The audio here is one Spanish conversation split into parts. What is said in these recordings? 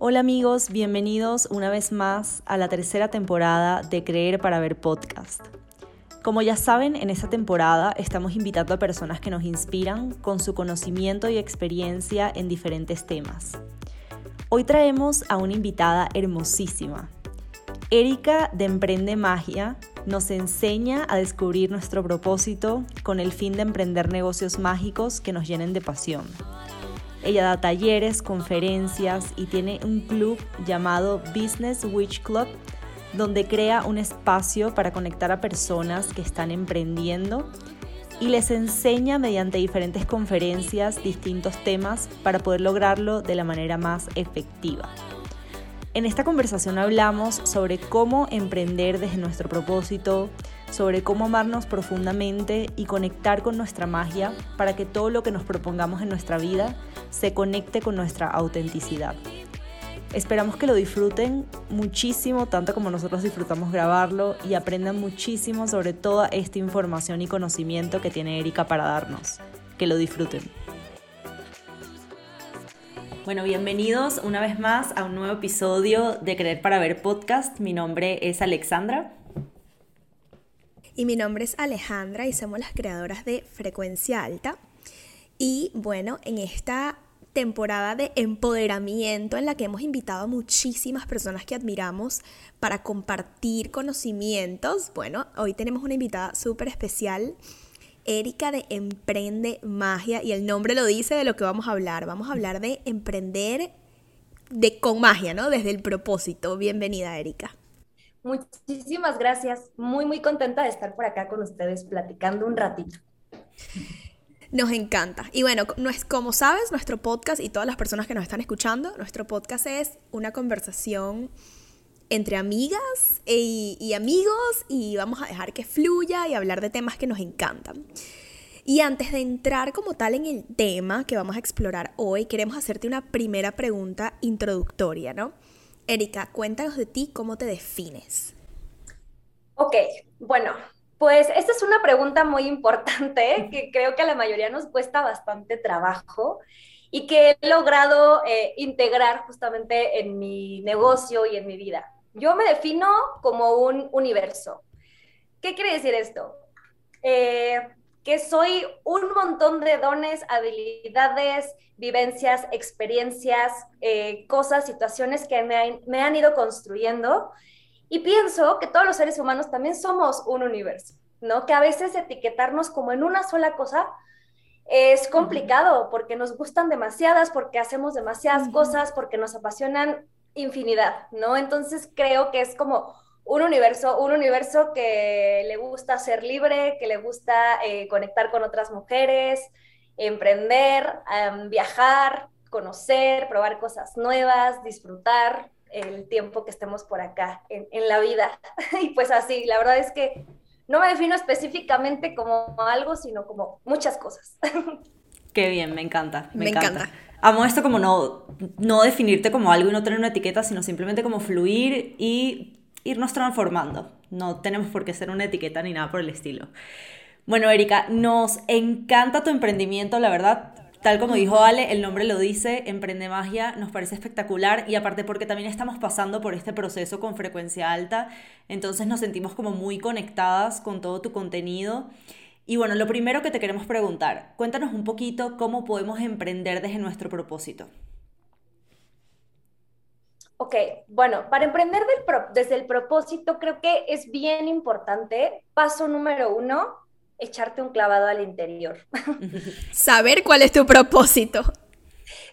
Hola amigos, bienvenidos una vez más a la tercera temporada de Creer para Ver podcast. Como ya saben, en esta temporada estamos invitando a personas que nos inspiran con su conocimiento y experiencia en diferentes temas. Hoy traemos a una invitada hermosísima. Erika de Emprende Magia nos enseña a descubrir nuestro propósito con el fin de emprender negocios mágicos que nos llenen de pasión. Ella da talleres, conferencias y tiene un club llamado Business Witch Club, donde crea un espacio para conectar a personas que están emprendiendo y les enseña mediante diferentes conferencias distintos temas para poder lograrlo de la manera más efectiva. En esta conversación hablamos sobre cómo emprender desde nuestro propósito, sobre cómo amarnos profundamente y conectar con nuestra magia para que todo lo que nos propongamos en nuestra vida se conecte con nuestra autenticidad. Esperamos que lo disfruten muchísimo, tanto como nosotros disfrutamos grabarlo, y aprendan muchísimo sobre toda esta información y conocimiento que tiene Erika para darnos. Que lo disfruten. Bueno, bienvenidos una vez más a un nuevo episodio de Creer para Ver podcast. Mi nombre es Alexandra. Y mi nombre es Alejandra y somos las creadoras de Frecuencia Alta. Y bueno, en esta temporada de empoderamiento en la que hemos invitado a muchísimas personas que admiramos para compartir conocimientos, bueno, hoy tenemos una invitada súper especial. Erika de Emprende Magia y el nombre lo dice de lo que vamos a hablar. Vamos a hablar de emprender de, con magia, ¿no? Desde el propósito. Bienvenida, Erika. Muchísimas gracias. Muy, muy contenta de estar por acá con ustedes platicando un ratito. Nos encanta. Y bueno, como sabes, nuestro podcast y todas las personas que nos están escuchando, nuestro podcast es una conversación entre amigas y, y amigos y vamos a dejar que fluya y hablar de temas que nos encantan. Y antes de entrar como tal en el tema que vamos a explorar hoy, queremos hacerte una primera pregunta introductoria, ¿no? Erika, cuéntanos de ti, ¿cómo te defines? Ok, bueno, pues esta es una pregunta muy importante que creo que a la mayoría nos cuesta bastante trabajo y que he logrado eh, integrar justamente en mi negocio y en mi vida. Yo me defino como un universo. ¿Qué quiere decir esto? Eh, que soy un montón de dones, habilidades, vivencias, experiencias, eh, cosas, situaciones que me, me han ido construyendo. Y pienso que todos los seres humanos también somos un universo, ¿no? Que a veces etiquetarnos como en una sola cosa es complicado porque nos gustan demasiadas, porque hacemos demasiadas cosas, porque nos apasionan infinidad, ¿no? Entonces creo que es como un universo, un universo que le gusta ser libre, que le gusta eh, conectar con otras mujeres, emprender, viajar, conocer, probar cosas nuevas, disfrutar el tiempo que estemos por acá en, en la vida. y pues así, la verdad es que no me defino específicamente como algo, sino como muchas cosas. Qué bien, me encanta. Me, encanta. Amo esto como no, no definirte como algo y no tener una etiqueta, sino simplemente como fluir y irnos transformando. No tenemos por qué ser una etiqueta ni nada por el estilo. Bueno, Erika, nos encanta tu emprendimiento, la verdad. Tal como dijo Ale, el nombre lo dice, Emprende Magia, nos parece espectacular y aparte porque también estamos pasando por este proceso con frecuencia alta, entonces nos sentimos como muy conectadas con todo tu contenido. Y bueno, lo primero que te queremos preguntar, cuéntanos un poquito cómo podemos emprender desde nuestro propósito. Ok, bueno, para emprender desde el propósito creo que es bien importante, paso número uno, echarte un clavado al interior. Saber cuál es tu propósito.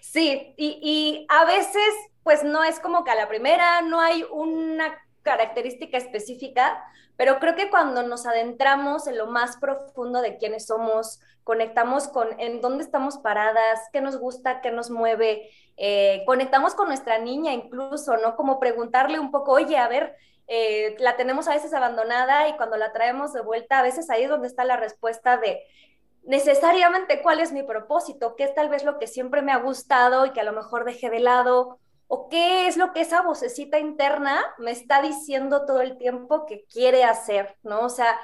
Sí, y, y, a veces pues no es como que a la primera no hay una característica específica, pero creo que cuando nos adentramos en lo más profundo de quiénes somos, conectamos con en dónde estamos paradas, qué nos gusta, qué nos mueve, eh, conectamos con nuestra niña incluso, ¿no? Como preguntarle un poco, oye, a ver, eh, la tenemos a veces abandonada y cuando la traemos de vuelta, a veces ahí es donde está la respuesta de necesariamente cuál es mi propósito, qué es tal vez lo que siempre me ha gustado y que a lo mejor dejé de lado, o qué es lo que esa vocecita interna me está diciendo todo el tiempo que quiere hacer, ¿no? O sea,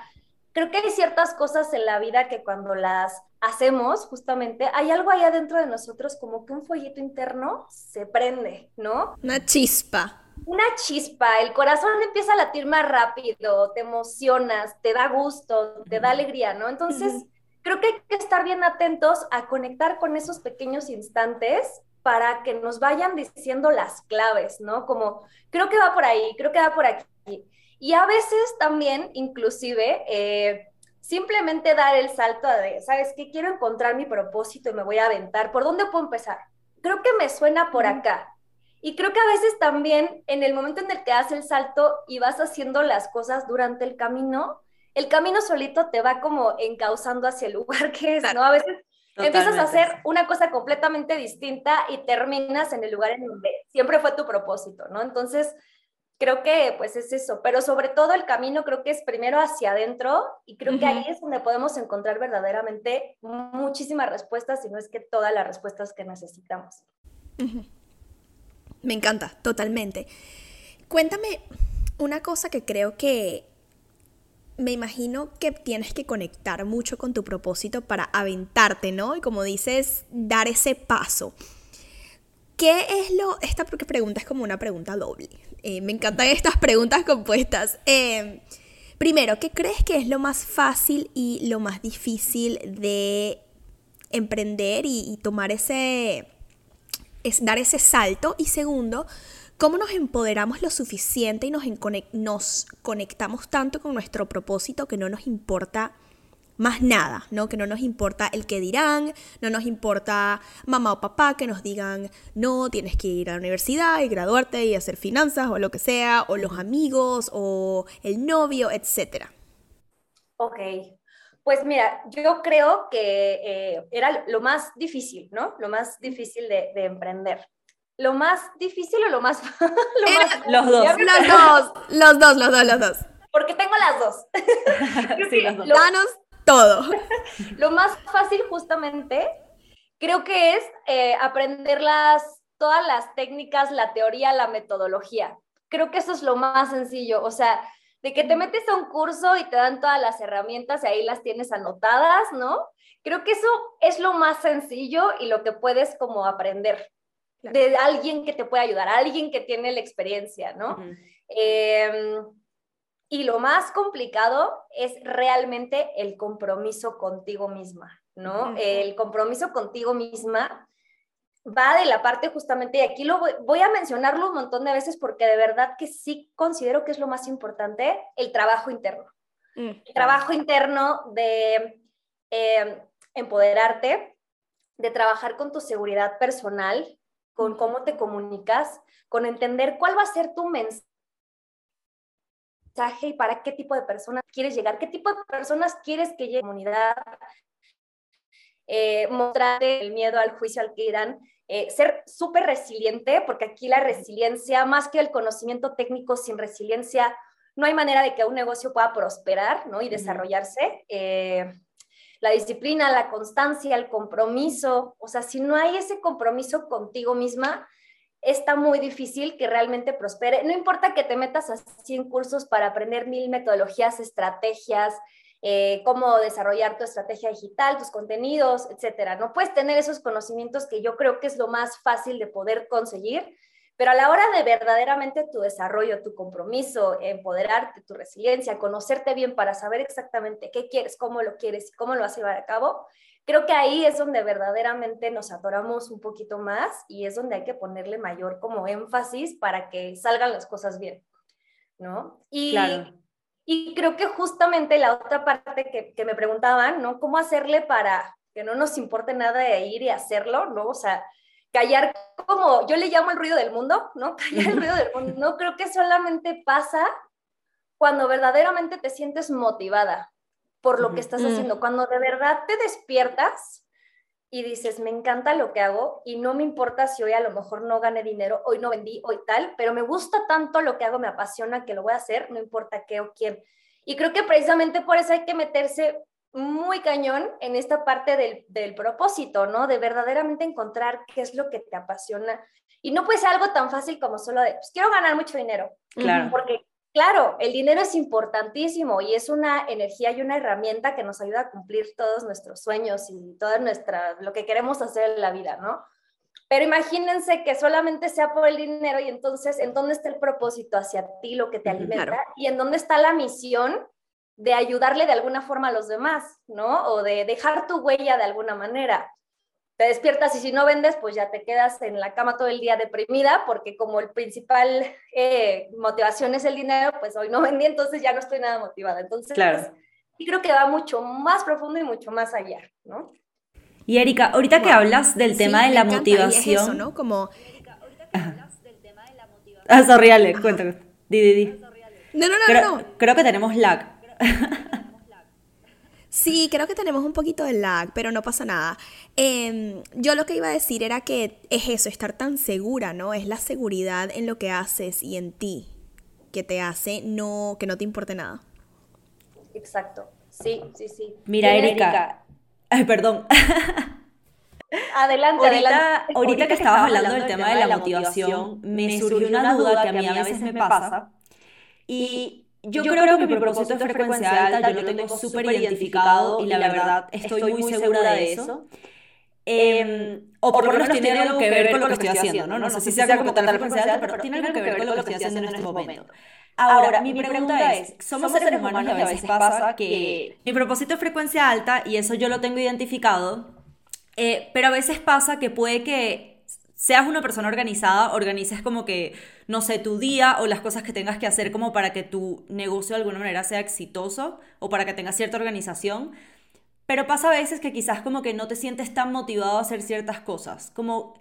creo que hay ciertas cosas en la vida que cuando las hacemos, justamente, hay algo ahí adentro de nosotros, como que un follito interno se prende, ¿no? Una chispa. Una chispa, el corazón empieza a latir más rápido, te emocionas, te da gusto, te da alegría, ¿no? Entonces, creo que hay que estar bien atentos a conectar con esos pequeños instantes para que nos vayan diciendo las claves, ¿no? Como, creo que va por ahí, creo que va por aquí. Y a veces también, inclusive, eh, simplemente dar el salto de, ¿sabes qué? Quiero encontrar mi propósito y me voy a aventar. ¿Por dónde puedo empezar? Creo que me suena por acá. Y creo que a veces también en el momento en el que das el salto y vas haciendo las cosas durante el camino, el camino solito te va como encauzando hacia el lugar que es, ¿no? A veces empiezas a hacer una cosa completamente distinta y terminas en el lugar en donde siempre fue tu propósito, ¿no? Entonces, creo que pues es eso, pero sobre todo el camino creo que es primero hacia adentro y creo que ahí es donde podemos encontrar verdaderamente muchísimas respuestas, si no es que todas las respuestas que necesitamos. Me encanta, totalmente. Cuéntame una cosa que creo que me imagino que tienes que conectar mucho con tu propósito para aventarte, ¿no? Y como dices, dar ese paso. ¿Qué es lo...? Esta pregunta es como una pregunta doble. Eh, me encantan estas preguntas compuestas. Em, primero, ¿qué crees que es lo más fácil y lo más difícil de emprender y, tomar ese... Es dar ese salto? Y segundo, ¿cómo nos empoderamos lo suficiente y nos, nos conectamos tanto con nuestro propósito que no nos importa más nada, ¿no? Que no nos importa el que dirán, no nos importa mamá o papá que nos digan, no, tienes que ir a la universidad y graduarte y hacer finanzas o lo que sea, o los amigos o el novio, etc. Ok, pues mira, yo creo que eh, era lo más difícil, ¿no? Lo más difícil de, emprender. Lo más difícil o lo más... los dos. Los dos, los dos, los dos, los dos. Porque tengo las dos. sí, los dos todo. Lo más fácil justamente creo que es eh, aprender las, todas las técnicas, la teoría, la metodología. Creo que eso es lo más sencillo, o sea, de que te metes a un curso y te dan todas las herramientas y ahí las tienes anotadas, ¿no? Creo que eso es lo más sencillo y lo que puedes como aprender de alguien que te puede ayudar, alguien que tiene la experiencia, ¿no? Y lo más complicado es realmente el compromiso contigo misma, ¿no? El compromiso contigo misma va de la parte justamente, y aquí lo voy, a mencionarlo un montón de veces porque de verdad que sí considero que es lo más importante, el trabajo interno. Mm, el trabajo interno de em, empoderarte, de trabajar con tu seguridad personal, con cómo te comunicas, con entender cuál va a ser tu mensaje y para qué tipo de personas quieres llegar, qué tipo de personas quieres que llegue a la comunidad, eh, mostrarte el miedo al juicio al que irán, eh, ser súper resiliente, porque aquí la resiliencia, más que el conocimiento técnico, sin resiliencia, no hay manera de que un negocio pueda prosperar ¿no? y desarrollarse. Eh, la disciplina, la constancia, el compromiso, o sea, si no hay ese compromiso contigo misma, está muy difícil que realmente prospere. No importa que te metas a 100 cursos para aprender mil metodologías, estrategias, eh, cómo desarrollar tu estrategia digital, tus contenidos, etcétera. No puedes tener esos conocimientos que yo creo que es lo más fácil de poder conseguir, pero a la hora de verdaderamente tu desarrollo, tu compromiso, empoderarte, tu resiliencia, conocerte bien para saber exactamente qué quieres, cómo lo quieres y cómo lo vas a llevar a cabo, creo que ahí es donde verdaderamente nos atoramos un poquito más y es donde hay que ponerle mayor como énfasis para que salgan las cosas bien, ¿no? Y, y creo que justamente la otra parte que, que me preguntaban, ¿no? ¿Cómo hacerle para que no nos importe nada de ir y hacerlo, ¿no? O sea, callar como, yo le llamo el ruido del mundo, ¿no? Callar el ruido del mundo, no creo que solamente pasa cuando verdaderamente te sientes motivada, por lo que estás haciendo. Cuando de verdad te despiertas y dices, me encanta lo que hago y no me importa si hoy a lo mejor no gané dinero, hoy no vendí, hoy tal, pero me gusta tanto lo que hago, me apasiona que lo voy a hacer, no importa qué o quién. Y creo que precisamente por eso hay que meterse muy cañón en esta parte del, del, propósito, ¿no? De verdaderamente encontrar qué es lo que te apasiona. Y no puede ser algo tan fácil como solo de, pues quiero ganar mucho dinero. Claro. Porque Claro, el dinero es importantísimo y es una energía y una herramienta que nos ayuda a cumplir todos nuestros sueños y todo nuestra, lo que queremos hacer en la vida, ¿no? Pero imagínense que solamente sea por el dinero y entonces, ¿en dónde está el propósito hacia ti, lo que te alimenta? Y en dónde está la misión de ayudarle de alguna forma a los demás, ¿no? O de dejar tu huella de alguna manera te despiertas y si no vendes, pues ya te quedas en la cama todo el día deprimida, porque como el principal eh, motivación es el dinero, pues hoy no vendí, entonces ya no estoy nada motivada. Entonces, claro. sí creo que va mucho más profundo y mucho más allá, ¿no? Y Erika, ahorita que hablas del tema de la motivación... eso, ¿no? Como... Ah, sorry, Ale, cuéntame. Di, di, di. No, no, no, creo, no. Creo que tenemos lag. Sí, creo que tenemos un poquito de lag, pero no pasa nada. Em, yo lo que iba a decir era que es eso, estar tan segura, ¿no? Es la seguridad en lo que haces y en ti que te hace no, que no te importe nada. Exacto. Sí, sí, sí. Mira, Erika. Ay, perdón. Adelante, adelante. Ahorita que estabas hablando del tema de la motivación, me surgió una duda que a mí a veces me pasa. Y yo, creo, que mi propósito de frecuencia alta yo lo tengo súper identificado y la verdad estoy muy segura de eso. Em, o por lo menos tiene algo que ver con lo que estoy haciendo, ¿no? No sé si sea como tal frecuencia alta, pero tiene algo que ver con lo que estoy haciendo en este momento. Ahora, mi pregunta es, somos seres humanos y a veces pasa que mi propósito es frecuencia alta y eso yo lo tengo identificado, eh, pero a veces pasa que puede que seas una persona organizada, organices como que, no sé, tu día o las cosas que tengas que hacer como para que tu negocio de alguna manera sea exitoso o para que tengas cierta organización. Pero pasa a veces que quizás como que no te sientes tan motivado a hacer ciertas cosas. Como,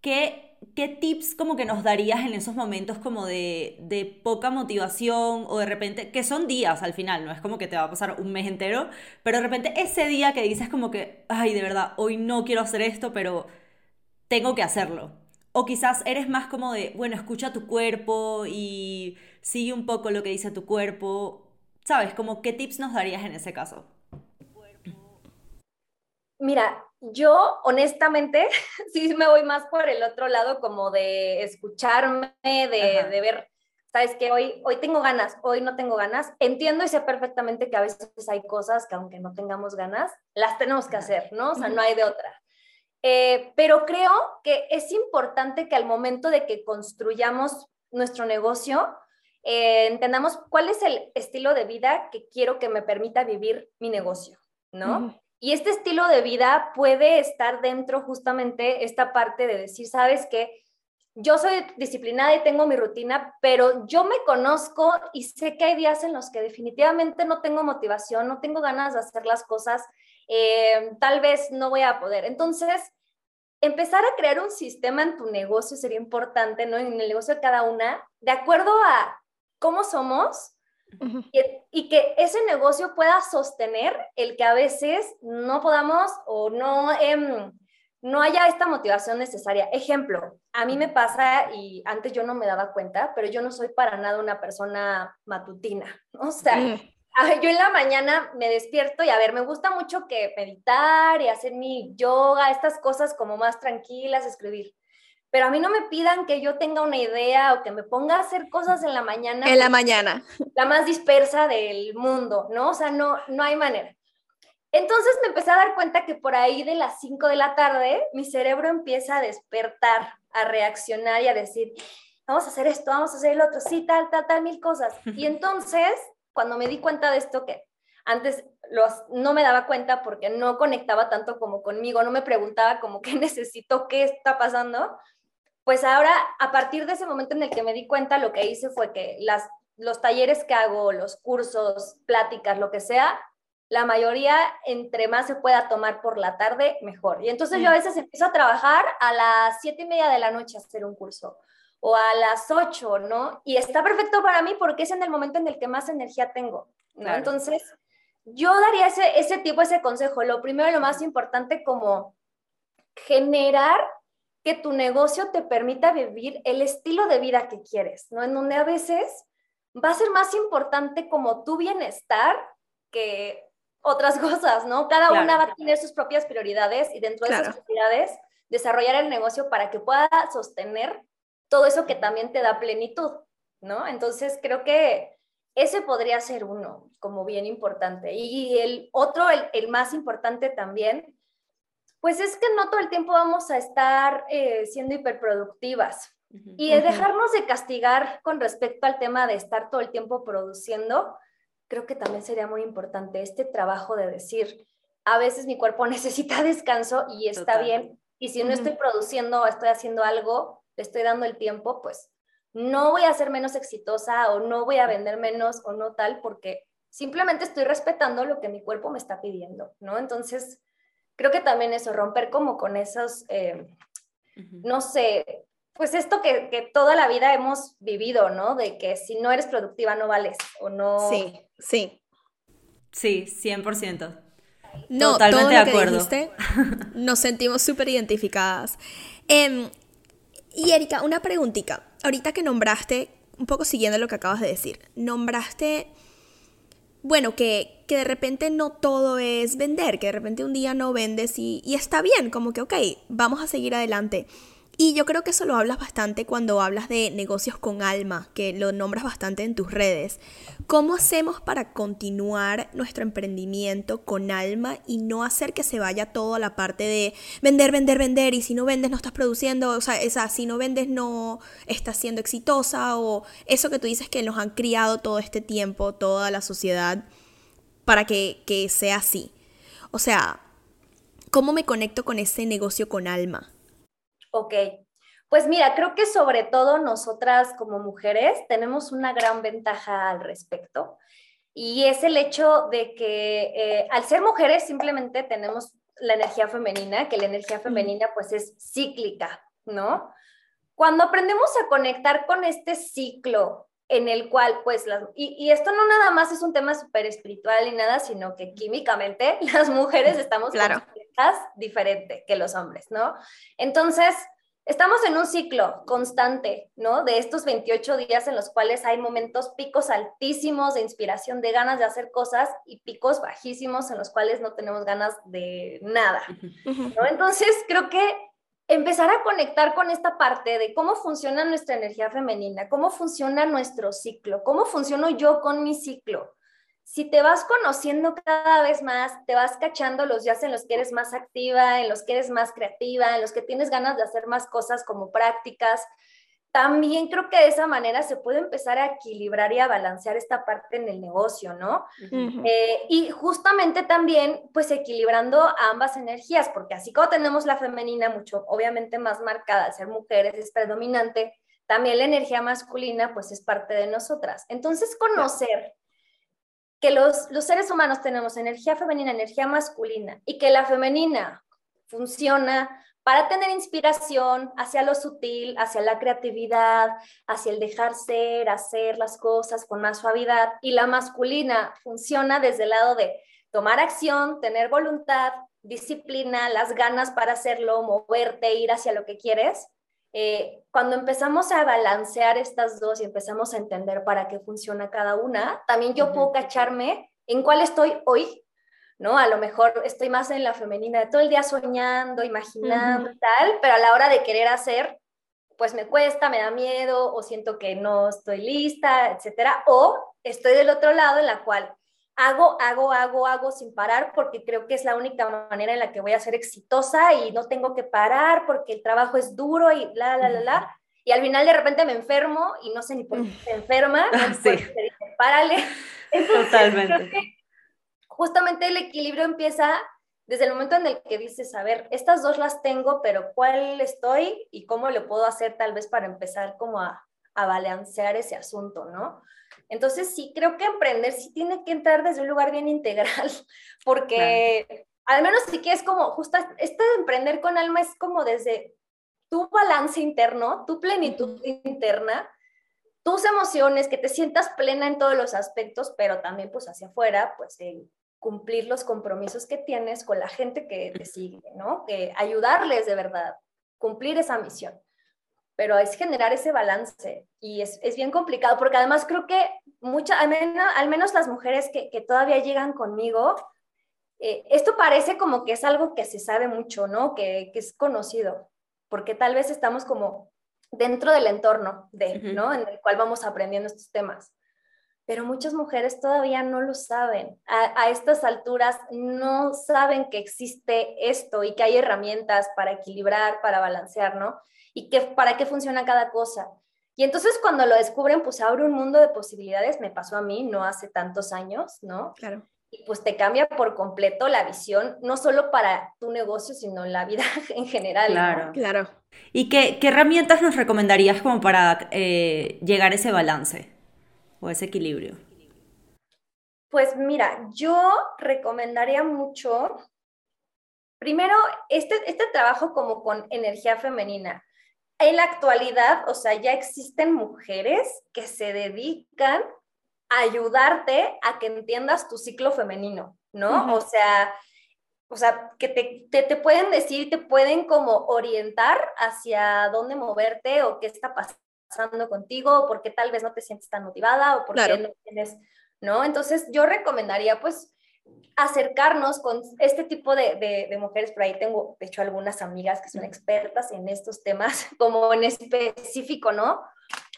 ¿qué, qué tips como que nos darías en esos momentos como de, de poca motivación o de repente, que son días al final, no es como que te va a pasar un mes entero, pero de repente ese día que dices como que, ay, de verdad, hoy no quiero hacer esto, pero tengo que hacerlo. O quizás eres más como de, bueno, escucha tu cuerpo y sigue un poco lo que dice tu cuerpo. ¿Sabes? Como qué tips nos darías en ese caso. Mira, yo honestamente sí me voy más por el otro lado como de escucharme, de, de ver, sabes que hoy, hoy tengo ganas, hoy no tengo ganas. Entiendo y sé perfectamente que a veces hay cosas que aunque no tengamos ganas, las tenemos que hacer, ¿no? O sea, no hay de otra. Eh, pero creo que es importante que al momento de que construyamos nuestro negocio, eh, entendamos cuál es el estilo de vida que quiero que me permita vivir mi negocio, ¿no? Y este estilo de vida puede estar dentro justamente esta parte de decir, sabes que yo soy disciplinada y tengo mi rutina, pero yo me conozco y sé que hay días en los que definitivamente no tengo motivación, no tengo ganas de hacer las cosas eh, tal vez no voy a poder. Entonces, empezar a crear un sistema en tu negocio sería importante, ¿no? En el negocio de cada una, de acuerdo a cómo somos y, que ese negocio pueda sostener el que a veces no podamos o no, em, no haya esta motivación necesaria. Ejemplo, a mí me pasa, y antes yo no me daba cuenta, pero yo no soy para nada una persona matutina, ¿no? O sea, yo en la mañana me despierto y a ver, me gusta mucho que meditar y hacer mi yoga, estas cosas como más tranquilas, escribir. Pero a mí no me pidan que yo tenga una idea o que me ponga a hacer cosas en la mañana. En la mañana. La más dispersa del mundo, ¿no? O sea, no, no hay manera. Entonces me empecé a dar cuenta que por ahí de las 5 de la tarde mi cerebro empieza a despertar, a reaccionar y a decir, vamos a hacer esto, vamos a hacer el otro, sí, tal, tal, tal, mil cosas. Y entonces cuando me di cuenta de esto, que antes los, no me daba cuenta porque no conectaba tanto como conmigo, no me preguntaba como qué necesito, qué está pasando, pues ahora a partir de ese momento en el que me di cuenta, lo que hice fue que las, los talleres que hago, los cursos, pláticas, lo que sea, la mayoría, entre más se pueda tomar por la tarde, mejor. Y entonces yo a veces empiezo a trabajar a las siete y media de la noche a hacer un curso o a las 8, ¿no? Y está perfecto para mí porque es en el momento en el que más energía tengo, ¿no? Entonces, yo daría ese, ese tipo, ese consejo. Lo primero y lo más importante como generar que tu negocio te permita vivir el estilo de vida que quieres, ¿no? En donde a veces va a ser más importante como tu bienestar que otras cosas, ¿no? Cada una va a tener sus propias prioridades y dentro de esas prioridades desarrollar el negocio para que pueda sostener todo eso que también te da plenitud. ¿no? Entonces creo que ese podría ser uno, como bien importante. Y el otro, el, más importante también, pues es que no todo el tiempo vamos a estar eh, siendo hiperproductivas. Y dejarnos de castigar con respecto al tema de estar todo el tiempo produciendo, creo que también sería muy importante este trabajo de decir, a veces mi cuerpo necesita descanso y está bien, y si no estoy produciendo o estoy haciendo algo, le estoy dando el tiempo, pues no voy a ser menos exitosa o no voy a vender menos o no tal, porque simplemente estoy respetando lo que mi cuerpo me está pidiendo, ¿no? Entonces, creo que también eso, romper como con esos, eh, no sé, pues esto que, que, toda la vida hemos vivido, ¿no? De que si no eres productiva no vales o no... Sí, sí. Sí, 100%. No, Totalmente todo lo de acuerdo. Que dijiste, nos sentimos súper identificadas. Em, y Erika, una preguntita. Ahorita que nombraste, un poco siguiendo lo que acabas de decir, nombraste, bueno, que, que de repente no todo es vender, que de repente un día no vendes y, y está bien, como que, ok, vamos a seguir adelante. Y yo creo que eso lo hablas bastante cuando hablas de negocios con alma, que lo nombras bastante en tus redes. ¿Cómo hacemos para continuar nuestro emprendimiento con alma y no hacer que se vaya todo a la parte de vender, vender, vender y si no vendes no estás produciendo, o sea, esa, si no vendes no estás siendo exitosa o eso que tú dices que nos han criado todo este tiempo, toda la sociedad, para que, que sea así? O sea, ¿cómo me conecto con ese negocio con alma? Ok, pues mira, creo que sobre todo nosotras como mujeres tenemos una gran ventaja al respecto y es el hecho de que eh, al ser mujeres simplemente tenemos la energía femenina, que la energía femenina pues es cíclica, ¿no? Cuando aprendemos a conectar con este ciclo en el cual, pues, y, esto no nada más es un tema súper espiritual y nada, sino que químicamente las mujeres estamos claro. diferente que los hombres, ¿no? Entonces, estamos en un ciclo constante, ¿no? De estos 28 días en los cuales hay momentos picos altísimos de inspiración, de ganas de hacer cosas y picos bajísimos en los cuales no tenemos ganas de nada, ¿no? Entonces, creo que empezar a conectar con esta parte de cómo funciona nuestra energía femenina, cómo funciona nuestro ciclo, cómo funciono yo con mi ciclo. Si te vas conociendo cada vez más, te vas cachando los días en los que eres más activa, en los que eres más creativa, en los que tienes ganas de hacer más cosas como prácticas, también creo que de esa manera se puede empezar a equilibrar y a balancear esta parte en el negocio, ¿no? Eh, y justamente también, pues equilibrando ambas energías, porque así como tenemos la femenina mucho, obviamente más marcada, al ser mujeres es predominante, también la energía masculina, pues es parte de nosotras. Entonces, conocer que los, los seres humanos tenemos energía femenina, energía masculina, y que la femenina funciona para tener inspiración hacia lo sutil, hacia la creatividad, hacia el dejar ser, hacer las cosas con más suavidad. Y la masculina funciona desde el lado de tomar acción, tener voluntad, disciplina, las ganas para hacerlo, moverte, ir hacia lo que quieres. Eh, cuando empezamos a balancear estas dos y empezamos a entender para qué funciona cada una, también yo puedo cacharme en cuál estoy hoy ¿no? A lo mejor estoy más en la femenina, todo el día soñando, imaginando, tal, pero a la hora de querer hacer, pues me cuesta, me da miedo, o siento que no estoy lista, etcétera, o estoy del otro lado en la cual hago, hago, hago, hago sin parar porque creo que es la única manera en la que voy a ser exitosa y no tengo que parar porque el trabajo es duro y la, la, la, la. Y al final de repente me enfermo y no sé ni por qué se enferma, no sí. párale. Totalmente justamente el equilibrio empieza desde el momento en el que dices, a ver, estas dos las tengo, pero ¿cuál estoy y cómo lo puedo hacer tal vez para empezar como a, a balancear ese asunto, ¿no? Entonces sí, creo que emprender sí tiene que entrar desde un lugar bien integral, porque al menos sí que es como, justo este de emprender con alma es como desde tu balance interno, tu plenitud interna, tus emociones, que te sientas plena en todos los aspectos, pero también pues hacia afuera, pues cumplir los compromisos que tienes con la gente que te sigue, ¿no? Que ayudarles de verdad, cumplir esa misión. Pero es generar ese balance y es, es bien complicado porque además creo que muchas, al menos, al menos las mujeres que, que todavía llegan conmigo, eh, esto parece como que es algo que se sabe mucho, ¿no? Que, que es conocido, porque tal vez estamos como dentro del entorno de, ¿no? En el cual vamos aprendiendo estos temas. Pero muchas mujeres todavía no lo saben. A, a, estas alturas no saben que existe esto y que hay herramientas para equilibrar, para balancear, ¿no? Y que para qué funciona cada cosa. Y entonces cuando lo descubren, pues abre un mundo de posibilidades. Me pasó a mí no hace tantos años, ¿no? Claro y pues te cambia por completo la visión, no solo para tu negocio, sino en la vida en general. Claro, claro. ¿Y qué, qué, herramientas nos recomendarías como para eh, llegar a ese balance o ese equilibrio? Pues mira, yo recomendaría mucho, primero, este, este trabajo como con energía femenina. En la actualidad, o sea, ya existen mujeres que se dedican ayudarte a que entiendas tu ciclo femenino, ¿no? O sea, o sea, que te, te, pueden decir, te pueden como orientar hacia dónde moverte o qué está pasando contigo, o por qué tal vez no te sientes tan motivada o por qué no tienes, ¿no? Entonces yo recomendaría pues acercarnos con este tipo de, de, de, mujeres, por ahí tengo, de hecho, algunas amigas que son expertas en estos temas, como en específico, ¿no?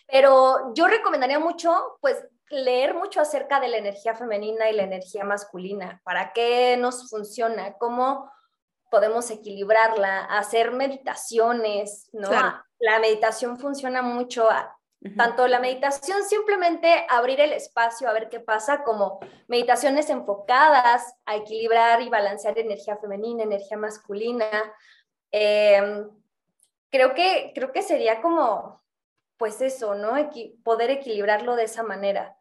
Pero yo recomendaría mucho, pues, leer mucho acerca de la energía femenina y la energía masculina, para qué nos funciona, cómo podemos equilibrarla, hacer meditaciones, ¿no? La meditación funciona mucho, tanto la meditación simplemente abrir el espacio a ver qué pasa, como meditaciones enfocadas a equilibrar y balancear energía femenina, energía masculina. Em, creo, que, creo que sería como, pues eso, ¿no? poder equilibrarlo de esa manera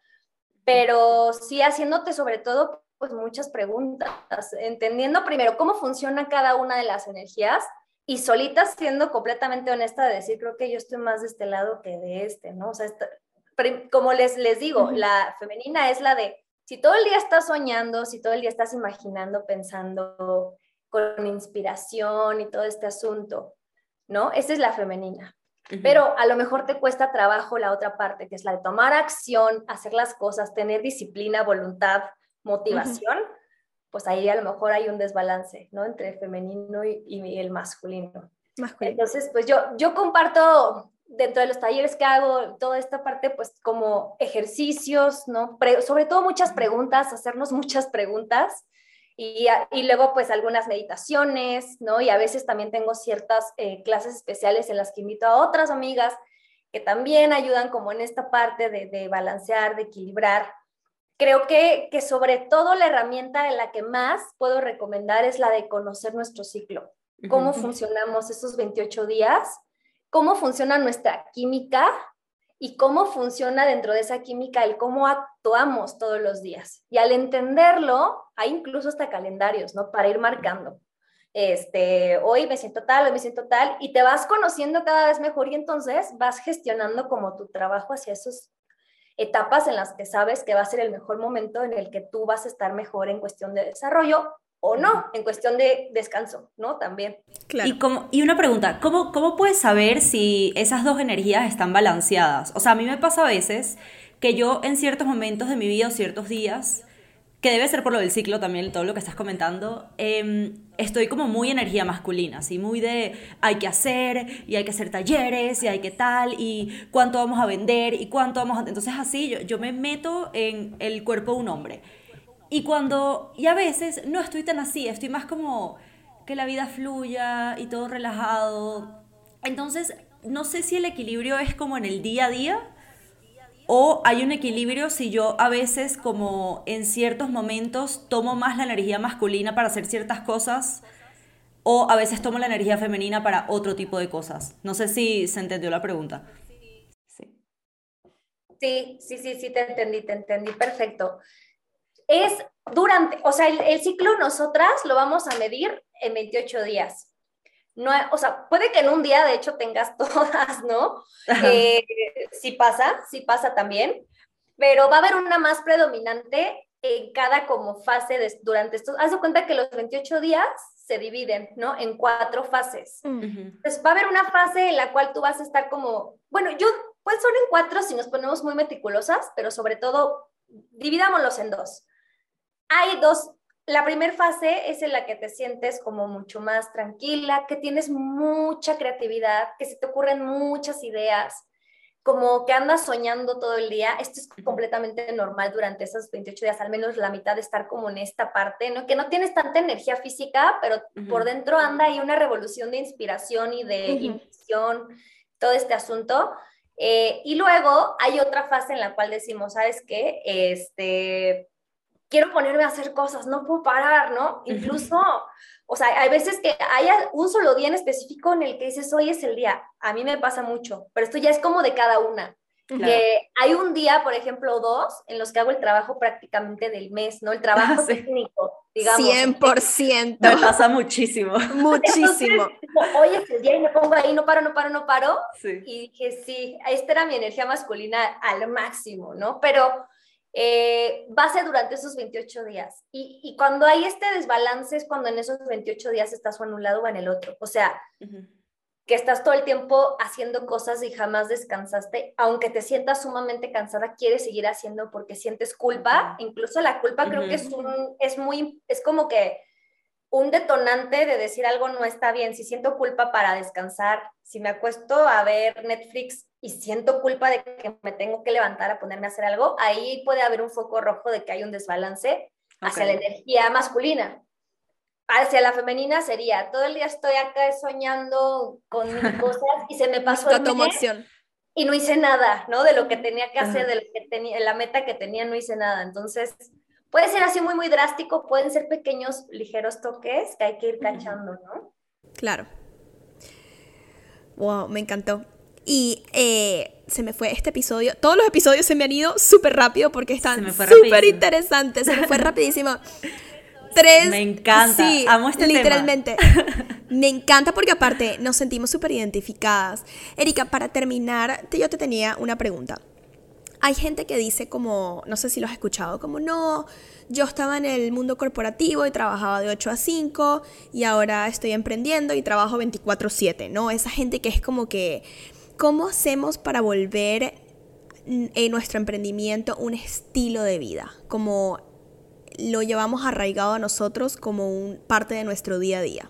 pero sí haciéndote sobre todo pues muchas preguntas, entendiendo primero cómo funciona cada una de las energías y solita siendo completamente honesta de decir, creo que yo estoy más de este lado que de este, ¿no? O sea, como les, les digo, la femenina es la de, si todo el día estás soñando, si todo el día estás imaginando, pensando con inspiración y todo este asunto, ¿no? Esa es la femenina. Pero a lo mejor te cuesta trabajo la otra parte, que es la de tomar acción, hacer las cosas, tener disciplina, voluntad, motivación. Pues ahí a lo mejor hay un desbalance, ¿no? Entre el femenino y, el masculino. masculino. Entonces, pues yo, yo comparto dentro de los talleres que hago, toda esta parte, pues como ejercicios, ¿no? sobre todo muchas preguntas, hacernos muchas preguntas y, y, luego pues algunas meditaciones, ¿no? Y a veces también tengo ciertas eh, clases especiales en las que invito a otras amigas que también ayudan como en esta parte de, de balancear, de equilibrar. Creo que, que sobre todo la herramienta en la que más puedo recomendar es la de conocer nuestro ciclo, cómo funcionamos esos 28 días, cómo funciona nuestra química, y cómo funciona dentro de esa química el cómo actuamos todos los días. Y al entenderlo, hay incluso hasta calendarios, ¿no? Para ir marcando. Este, hoy me siento tal, hoy me siento tal, y te vas conociendo cada vez mejor y entonces vas gestionando como tu trabajo hacia esas etapas en las que sabes que va a ser el mejor momento en el que tú vas a estar mejor en cuestión de desarrollo o no, en cuestión de descanso, ¿no? También. Claro. Y, como, y una pregunta, ¿cómo, ¿cómo puedes saber si esas dos energías están balanceadas? O sea, a mí me pasa a veces que yo en ciertos momentos de mi vida o ciertos días, que debe ser por lo del ciclo también, todo lo que estás comentando, em, estoy como muy energía masculina, así muy de hay que hacer y hay que hacer talleres y hay que tal y cuánto vamos a vender y cuánto vamos a... Entonces así yo, yo me meto en el cuerpo de un hombre. Y cuando, y a veces no estoy tan así, estoy más como que la vida fluya y todo relajado. Entonces, no sé si el equilibrio es como en el día a día o hay un equilibrio si yo a veces como en ciertos momentos tomo más la energía masculina para hacer ciertas cosas o a veces tomo la energía femenina para otro tipo de cosas. No sé si se entendió la pregunta. Sí, sí, sí, sí, sí te entendí, te entendí, perfecto es durante, o sea, el, ciclo nosotras lo vamos a medir en 28 días. No, o sea, puede que en un día, de hecho, tengas todas, ¿no? Eh, sí pasa, sí pasa también, pero va a haber una más predominante en cada como fase de, durante estos. Haz de cuenta que los 28 días se dividen, ¿no? En cuatro fases. Entonces, va a haber una fase en la cual tú vas a estar como, bueno, yo, pues son en cuatro si nos ponemos muy meticulosas, pero sobre todo, dividámoslos en dos hay dos la primera fase es en la que te sientes como mucho más tranquila, que tienes mucha creatividad, que se te ocurren muchas ideas, como que andas soñando todo el día. Esto es completamente normal durante esos 28 días, al menos la mitad de estar como en esta parte, ¿no? Que no tienes tanta energía física, pero por dentro anda ahí una revolución de inspiración y de intuición, todo este asunto. Eh, y luego hay otra fase en la cual decimos, ¿sabes qué? Este, quiero ponerme a hacer cosas, no puedo parar, ¿no? Incluso, o sea, hay veces que hay un solo día en específico en el que dices, hoy es el día. A mí me pasa mucho, pero esto ya es como de cada una. Que hay un día, por ejemplo, dos, en los que hago el trabajo prácticamente del mes, ¿no? El trabajo técnico, digamos. 100%. Me pasa muchísimo. Muchísimo. hoy es el día y me pongo ahí, no paro, no paro, no paro. Y dije, sí, esta era mi energía masculina al máximo, ¿no? Pero eh, va a ser durante esos 28 días. Y, y, cuando hay este desbalance es cuando en esos 28 días estás o en un lado o en el otro. O sea, que estás todo el tiempo haciendo cosas y jamás descansaste, aunque te sientas sumamente cansada, quieres seguir haciendo porque sientes culpa. Incluso la culpa creo que es, un, es muy, es como que un detonante de decir algo no está bien. Si siento culpa para descansar, si me acuesto a ver Netflix y siento culpa de que me tengo que levantar a ponerme a hacer algo, ahí puede haber un foco rojo de que hay un desbalance hacia la energía masculina. Hacia la femenina sería, todo el día estoy acá soñando con mis cosas y se me pasó el mes y no hice nada, ¿no? De lo que tenía que hacer, de lo que tenía, la meta que tenía, no hice nada. Entonces, puede ser así muy, muy drástico, pueden ser pequeños, ligeros toques que hay que ir cachando, ¿no? Claro. Wow, me encantó. Y eh, se me fue este episodio. Todos los episodios se me han ido súper rápido porque están súper interesantes. Se me fue rapidísimo. Tres. Me encanta. Sí, Amo este literalmente. Me encanta porque aparte nos sentimos súper identificadas. Erika, para terminar, yo te tenía una pregunta. Hay gente que dice como, no sé si lo has escuchado, como no, yo estaba en el mundo corporativo y trabajaba de 8 a 5 y ahora estoy emprendiendo y trabajo 24/7, ¿no? Esa gente que es como que ¿Cómo hacemos para volver en nuestro emprendimiento un estilo de vida? Como lo llevamos arraigado a nosotros como un, parte de nuestro día a día.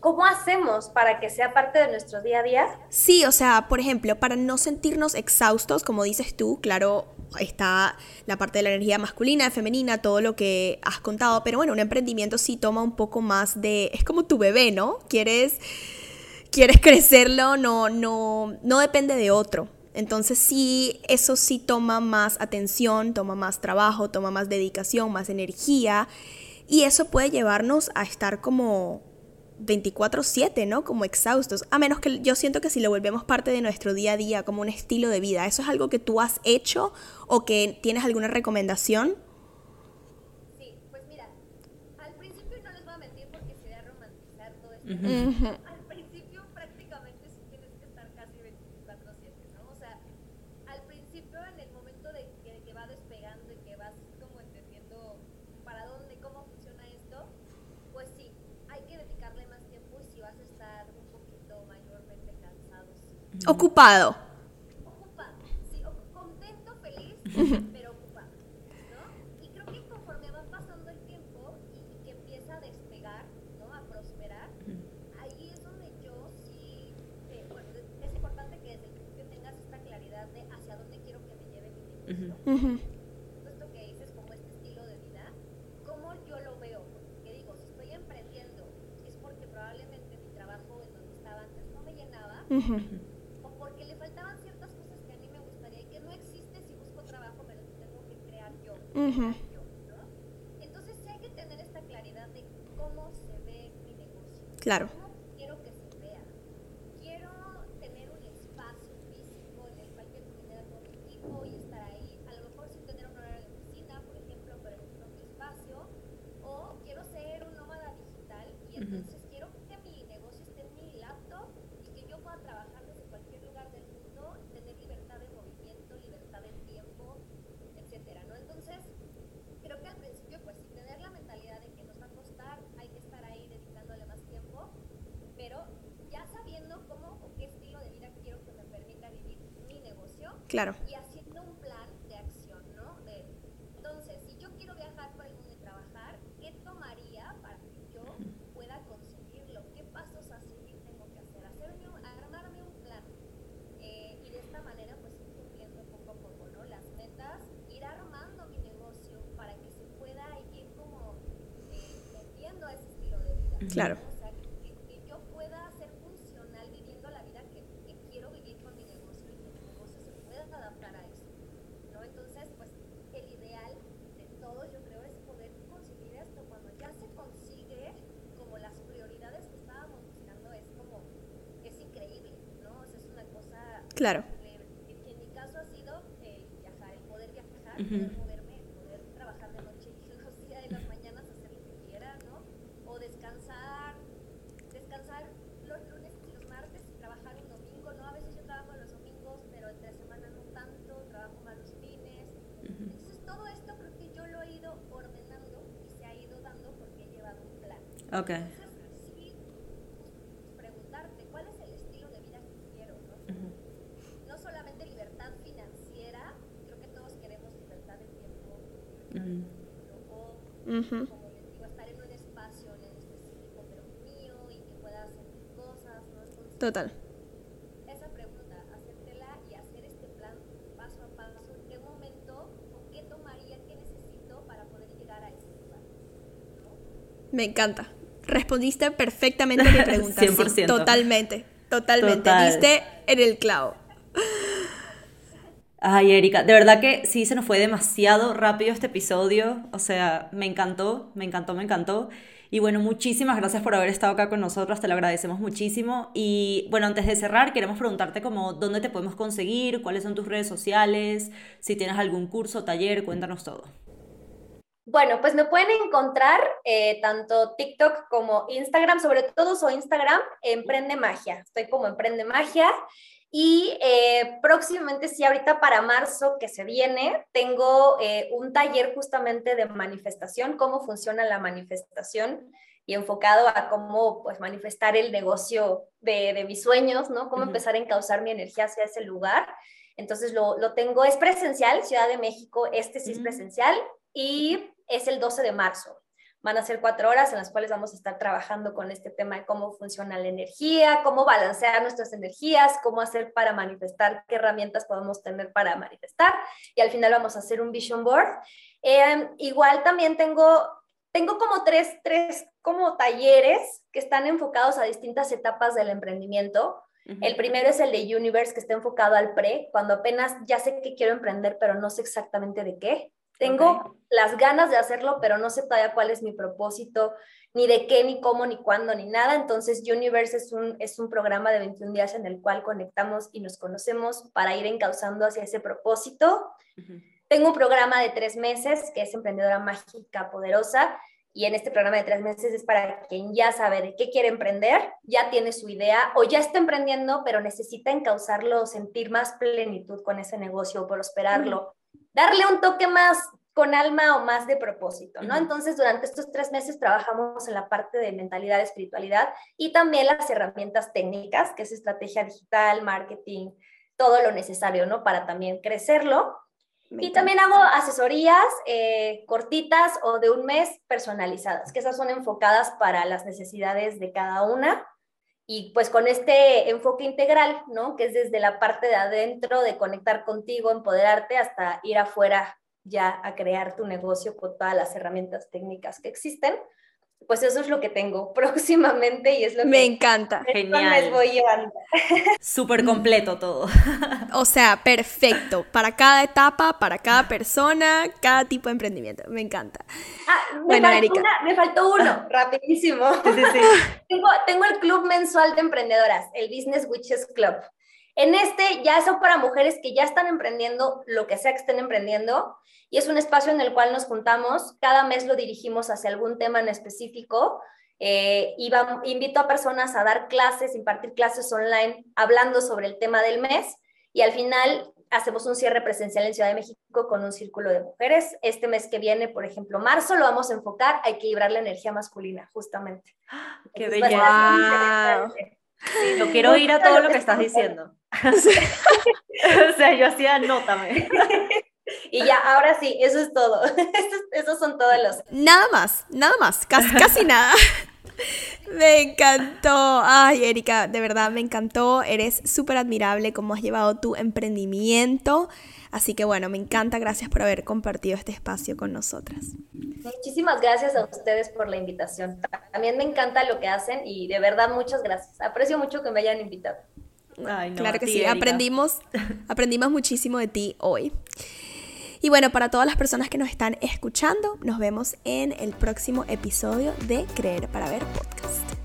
¿Cómo hacemos para que sea parte de nuestro día a día? Sí, o sea, por ejemplo, para no sentirnos exhaustos, como dices tú, claro, está la parte de la energía masculina, femenina, todo lo que has contado, pero bueno, un emprendimiento sí toma un poco más de, es como tu bebé, ¿no? Quieres quieres crecerlo, no, no, no depende de otro. Entonces sí, eso sí toma más atención, toma más trabajo, toma más dedicación, más energía. Y eso puede llevarnos a estar como 24/7, ¿no? Como exhaustos. A menos que yo siento que si lo volvemos parte de nuestro día a día, como un estilo de vida, ¿eso es algo que tú has hecho o que tienes alguna recomendación? Sí, pues mira, al principio no les voy a mentir porque sería romantizar todo esto. Ocupado. Ocupado, sí, contento, feliz, pero ocupado, ¿no? Y creo que conforme va pasando el tiempo y, que empieza a despegar, ¿no? A prosperar, ahí es donde yo sí, bueno, es importante que desde el principio tengas esta claridad de hacia dónde quiero que me lleve mi negocio. Esto que dices como este estilo de vida, cómo yo lo veo, porque digo, si estoy emprendiendo, es porque probablemente mi trabajo en donde estaba antes no me llenaba. Entonces sí hay que tener esta claridad de cómo se ve mi negocio. Claro. Claro. Y haciendo un plan de acción, ¿no? De, entonces, si yo quiero viajar por el mundo y trabajar, ¿qué tomaría para que yo pueda conseguirlo? ¿Qué pasos a seguir tengo que hacer? Hacerme un, armarme un plan. Eh, y de esta manera, pues ir cumpliendo poco a poco, ¿no? Las metas, ir armando mi negocio para que se pueda ir como eh, metiendo a ese estilo de vida. Claro. Claro. En, mi caso ha sido eh, viajar, el poder viajar, Ujú. poder moverme, poder trabajar de noche y los días de las mañanas hacer lo que quiera, ¿no? O descansar, descansar los lunes y los martes y trabajar un domingo, ¿no? A veces yo trabajo los domingos, pero entre semana no tanto, trabajo más los fines. Entonces todo esto creo que yo lo he ido ordenando y se ha ido dando porque he llevado un plan. Ok. Entonces, sí, preguntarte cuál es el estilo de vida que quiero, ¿no? No solamente libertad financiera, creo que todos queremos libertad de tiempo, Ujú. O como les digo, estar en un espacio en específico, pero mío y que pueda hacer cosas, ¿no? Entonces, Total. esa pregunta, hacértela y hacer este plan paso a paso, en qué momento o qué tomaría, qué necesito para poder llegar a ese lugar, ¿no? Me encanta. Respondiste perfectamente a mi pregunta. sí, 100%. totalmente. Totalmente. Total. Diste en el clavo. Ay, Erika, de verdad que sí se nos fue demasiado rápido este episodio. O sea, me encantó, me encantó, me encantó. Y bueno, muchísimas gracias por haber estado acá con nosotros, te lo agradecemos muchísimo. Y bueno, antes de cerrar, queremos preguntarte como dónde te podemos conseguir, cuáles son tus redes sociales, si tienes algún curso, taller, cuéntanos todo. Bueno, pues me pueden encontrar eh, tanto TikTok como Instagram, sobre todo soy Instagram, Emprende Magia. Estoy como Emprende Magia. Y eh, próximamente, sí, ahorita para marzo que se viene, tengo eh, un taller justamente de manifestación, cómo funciona la manifestación y enfocado a cómo pues, manifestar el negocio de, de mis sueños, ¿no? Cómo empezar a encauzar mi energía hacia ese lugar. Entonces lo, lo tengo, es presencial, Ciudad de México, este sí es presencial y es el 12 de marzo. Van a ser cuatro horas en las cuales vamos a estar trabajando con este tema de cómo funciona la energía, cómo balancear nuestras energías, cómo hacer para manifestar, qué herramientas podemos tener para manifestar. Y al final vamos a hacer un vision board. Eh, igual también tengo, tengo como tres, tres como talleres que están enfocados a distintas etapas del emprendimiento. El primero es el de Universe, que está enfocado al pre, cuando apenas ya sé que quiero emprender, pero no sé exactamente de qué. Tengo las ganas de hacerlo, pero no sé todavía cuál es mi propósito, ni de qué, ni cómo, ni cuándo, ni nada. Entonces, Universe es un, es un programa de 21 días en el cual conectamos y nos conocemos para ir encauzando hacia ese propósito. Tengo un programa de tres meses que es Emprendedora Mágica Poderosa y en este programa de tres meses es para quien ya sabe de qué quiere emprender, ya tiene su idea o ya está emprendiendo, pero necesita encauzarlo, sentir más plenitud con ese negocio, prosperarlo, darle un toque más con alma o más de propósito, ¿no? Entonces, durante estos tres meses trabajamos en la parte de mentalidad, espiritualidad y también las herramientas técnicas, que es estrategia digital, marketing, todo lo necesario, ¿no? Para también crecerlo. Me Y también hago asesorías eh, cortitas o de un mes personalizadas, que esas son enfocadas para las necesidades de cada una. Y pues con este enfoque integral, ¿no? Que es desde la parte de adentro, de conectar contigo, empoderarte, hasta ir afuera ya a crear tu negocio con todas las herramientas técnicas que existen. Pues eso es lo que tengo próximamente y es lo Me que encanta. Genial. les voy llevando. Súper completo todo. O sea, perfecto. Para cada etapa, para cada persona, cada tipo de emprendimiento. Me encanta. Ah, me, Bueno, faltó Erika. una- me faltó uno, rapidísimo. Sí, sí, sí. Tengo, tengo el club mensual de emprendedoras, el Business Witches Club. En este ya son para mujeres que ya están emprendiendo lo que sea que estén emprendiendo y es un espacio en el cual nos juntamos. Cada mes lo dirigimos hacia algún tema en específico. Eh, y invito a personas a dar clases, impartir clases online hablando sobre el tema del mes y al final hacemos un cierre presencial en Ciudad de México con un círculo de mujeres. Este mes que viene, por ejemplo, marzo, lo vamos a enfocar a equilibrar la energía masculina, justamente. Qué Entonces, va a belleza. estar muy Wow. interesante. Sí, lo quiero oír a todo lo que estás diciendo. o sea, yo hacía anótame. Y ya, ahora sí, eso es todo. Esos, esos son todos los. Nada más, nada más, casi, casi nada. Me encantó. Ay, Erika, de verdad me encantó. Eres súper admirable cómo has llevado tu emprendimiento. Así que bueno, me encanta. Gracias por haber compartido este espacio con nosotras. Muchísimas gracias a ustedes por la invitación. También me encanta lo que hacen y de verdad muchas gracias. Aprecio mucho que me hayan invitado. Claro que sí, aprendimos, aprendimos muchísimo de ti hoy. Y bueno, para todas las personas que nos están escuchando, nos vemos en el próximo episodio de Creer para Ver Podcast.